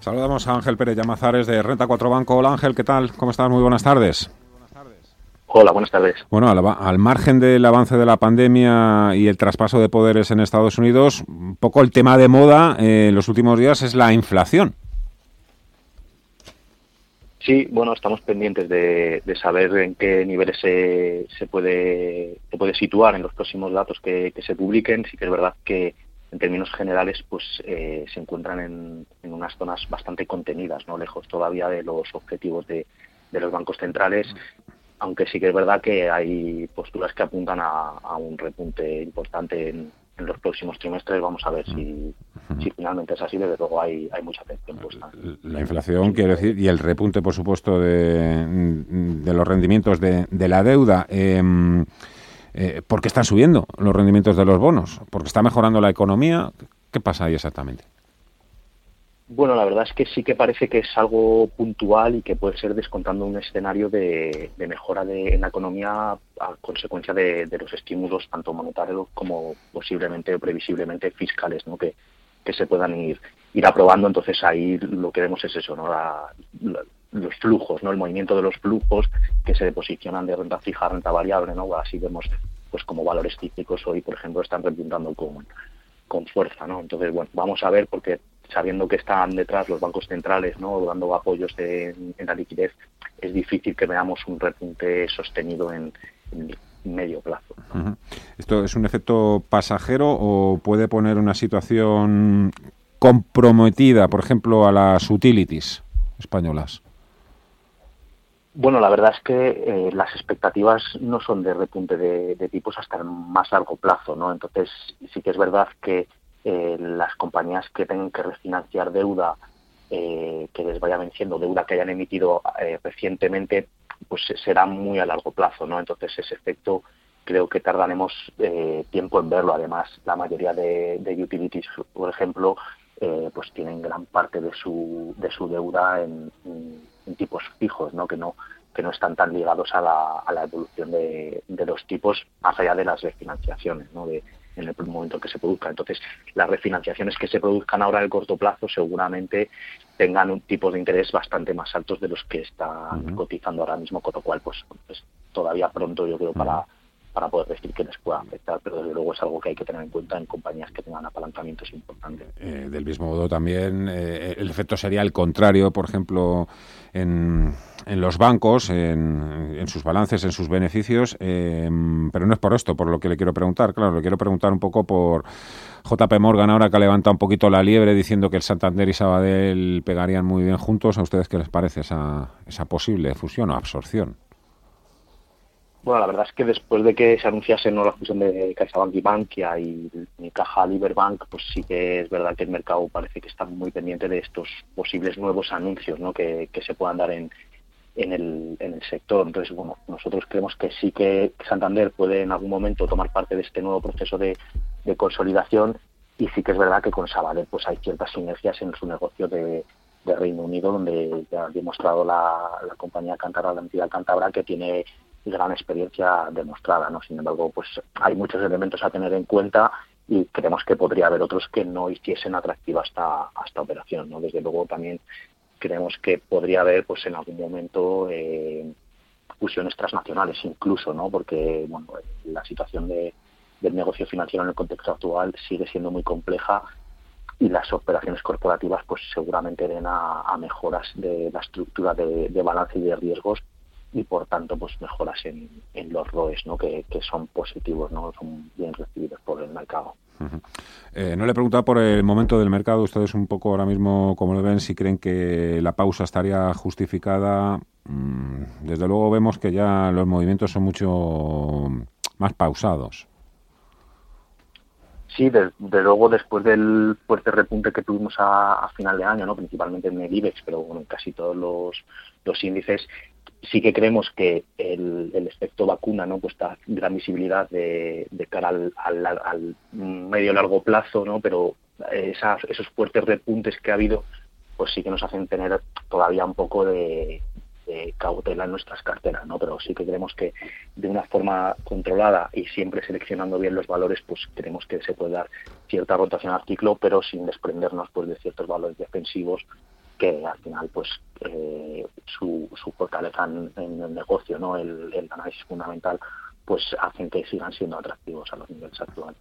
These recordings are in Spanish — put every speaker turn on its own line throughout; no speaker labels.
Saludamos a Ángel Pérez Llamazares de Renta 4 Banco. Hola Ángel, ¿qué tal? ¿Cómo estás? Muy buenas tardes.
Hola, buenas tardes.
Bueno, al, margen del avance de la pandemia y el traspaso de poderes en Estados Unidos, un poco el tema de moda eh, en los últimos días es la inflación.
Sí, bueno, estamos pendientes de, saber en qué niveles se, se, puede, se puede situar en los próximos datos que, que se publiquen. Sí que es verdad que en términos generales, pues eh, se encuentran en, unas zonas bastante contenidas, no lejos todavía de los objetivos de, los bancos centrales, aunque sí que es verdad que hay posturas que apuntan a, un repunte importante en, los próximos trimestres. Vamos a ver si, si finalmente es así. Desde luego hay, hay mucha atención puesta.
La inflación, quiero decir, y el repunte, por supuesto, de, de los rendimientos de, de la deuda. Eh, eh, ¿Por qué están subiendo los rendimientos de los bonos? ¿Porque está mejorando la economía? ¿Qué pasa ahí exactamente?
Bueno, la verdad es que sí que parece que es algo puntual y que puede ser descontando un escenario de, mejora de, en la economía a consecuencia de, los estímulos tanto monetarios como posiblemente o previsiblemente fiscales, ¿no? que, que se puedan ir, ir aprobando. Entonces ahí lo que vemos es eso, ¿no? Los flujos, ¿no? El movimiento de los flujos que se posicionan de renta fija a renta variable, ¿no? Así vemos pues como valores típicos hoy, por ejemplo, están repuntando con, con fuerza, ¿no? Entonces, bueno, vamos a ver porque sabiendo que están detrás los bancos centrales, ¿no? Dando apoyos en la liquidez, es difícil que veamos un repunte sostenido en, medio plazo.
¿Esto es un efecto pasajero o puede poner una situación comprometida, por ejemplo, a las utilities españolas?
Bueno, la verdad es que eh, las expectativas no son de repunte de, tipos hasta el más largo plazo, ¿no? Entonces, sí que es verdad que eh, las compañías que tengan que refinanciar deuda eh, que les vaya venciendo, deuda que hayan emitido recientemente, pues será muy a largo plazo, ¿no? Entonces, ese efecto creo que tardaremos tiempo en verlo. Además, la mayoría de, utilities, por ejemplo, pues tienen gran parte de su, de su deuda en tipos fijos, ¿no? que no que no están tan ligados a la, a la evolución de, de, los tipos más allá de las refinanciaciones, ¿no? de, en el momento que se produzca. Entonces, las refinanciaciones que se produzcan ahora en el corto plazo seguramente tengan un tipo de interés bastante más altos de los que están cotizando ahora mismo, con lo cual, pues, pues todavía pronto yo creo para para poder decir que les pueda afectar, pero desde luego es algo que hay que tener en cuenta en compañías que tengan apalancamientos importantes.
Eh, del mismo modo también eh, el efecto sería el contrario, por ejemplo, en, en los bancos, en, en, sus balances, en sus beneficios, eh, pero no es por esto, por lo que le quiero preguntar, claro, le quiero preguntar un poco por JP Morgan ahora que ha levantado un poquito la liebre diciendo que el Santander y Sabadell pegarían muy bien juntos, ¿a ustedes qué les parece esa, esa posible fusión o absorción?
Bueno, la verdad es que después de que se anunciase ¿no? la fusión de CaixaBank y Bankia y, Caja Liberbank, pues sí que es verdad que el mercado parece que está muy pendiente de estos posibles nuevos anuncios ¿no? que, se puedan dar en, en, el, en el sector. Entonces, bueno, nosotros creemos que sí que Santander puede en algún momento tomar parte de este nuevo proceso de, consolidación y sí que es verdad que con Sabadell pues hay ciertas sinergias en su negocio de, Reino Unido, donde ya ha demostrado la, la compañía Cantabra, la entidad Cantabra, que tiene gran experiencia demostrada, ¿no? Sin embargo, pues hay muchos elementos a tener en cuenta y creemos que podría haber otros que no hiciesen atractiva esta, esta operación, ¿no? Desde luego también creemos que podría haber, pues en algún momento, eh, fusiones transnacionales incluso, ¿no? Porque, bueno, la situación de, del negocio financiero en el contexto actual sigue siendo muy compleja y las operaciones corporativas pues seguramente den a, mejoras de la estructura de, de balance y de riesgos y por tanto pues mejoras en, en los ROEs ¿no? Que, son positivos, no son bien recibidos por el mercado.
Eh, no le he preguntado por el momento del mercado, ustedes un poco ahora mismo como lo ven, si creen que la pausa estaría justificada. Mm, desde luego vemos que ya los movimientos son mucho más pausados.
Sí, desde de luego después del fuerte repunte que tuvimos a, final de año, no principalmente en el IBEX, pero bueno, en casi todos los, los índices, sí que creemos que el, el, efecto vacuna no pues da gran visibilidad de, de cara al, al, al medio largo plazo no pero esas, esos fuertes repuntes que ha habido pues sí que nos hacen tener todavía un poco de, cautela en nuestras carteras, ¿no? Pero sí que creemos que de una forma controlada y siempre seleccionando bien los valores, pues creemos que se puede dar cierta rotación al ciclo, pero sin desprendernos pues de ciertos valores defensivos que al final pues eh, su, su fortaleza en, el negocio, ¿no? El, análisis fundamental, pues hacen que sigan siendo atractivos a los niveles actuales.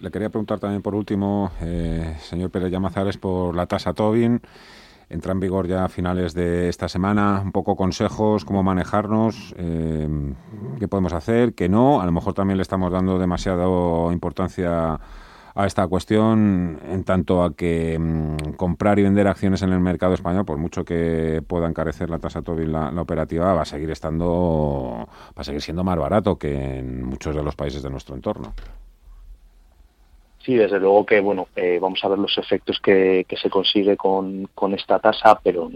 Le quería preguntar también por último, eh, señor Pérez Llamazares, por la tasa Tobin. Entra en vigor ya a finales de esta semana. Un poco consejos, cómo manejarnos, eh, qué podemos hacer, qué no. A lo mejor también le estamos dando demasiada importancia a esta cuestión en tanto a que mm, comprar y vender acciones en el mercado español, por mucho que pueda encarecer la tasa Tobin la, la, operativa, va a seguir estando, va a seguir siendo más barato que en muchos de los países de nuestro entorno.
Sí, desde luego que bueno, eh, vamos a ver los efectos que, se consigue con, esta tasa, pero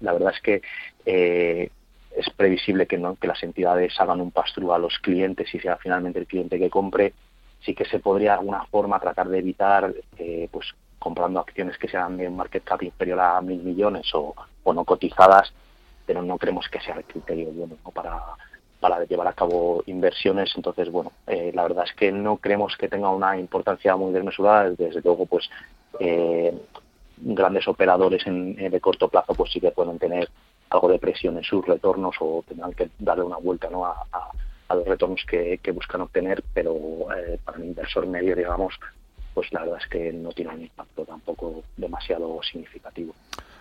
la verdad es que eh, es previsible que, ¿no? que las entidades hagan un pastrú a los clientes y sea finalmente el cliente que compre. Sí que se podría de alguna forma tratar de evitar, eh, pues comprando acciones que sean de un market cap inferior a mil millones o, o no cotizadas, pero no creemos que sea el criterio bueno para para llevar a cabo inversiones. Entonces, bueno, eh, la verdad es que no creemos que tenga una importancia muy desmesurada. Desde luego, pues eh, grandes operadores en, de corto plazo, pues sí que pueden tener algo de presión en sus retornos o tendrán que darle una vuelta ¿no? a, los retornos que, buscan obtener, pero eh, para un inversor medio, digamos, pues la verdad es que no tiene un impacto tampoco demasiado significativo.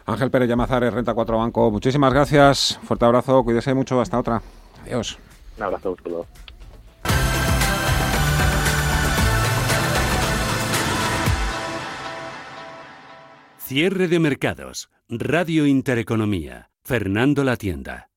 Ángel Pérez Llamazares, Renta 4 Banco, muchísimas gracias, fuerte abrazo, cuídese mucho, hasta otra. Adiós.
Un abrazo, todos.
Cierre de mercados. Radio Intereconomía. Fernando La Tienda.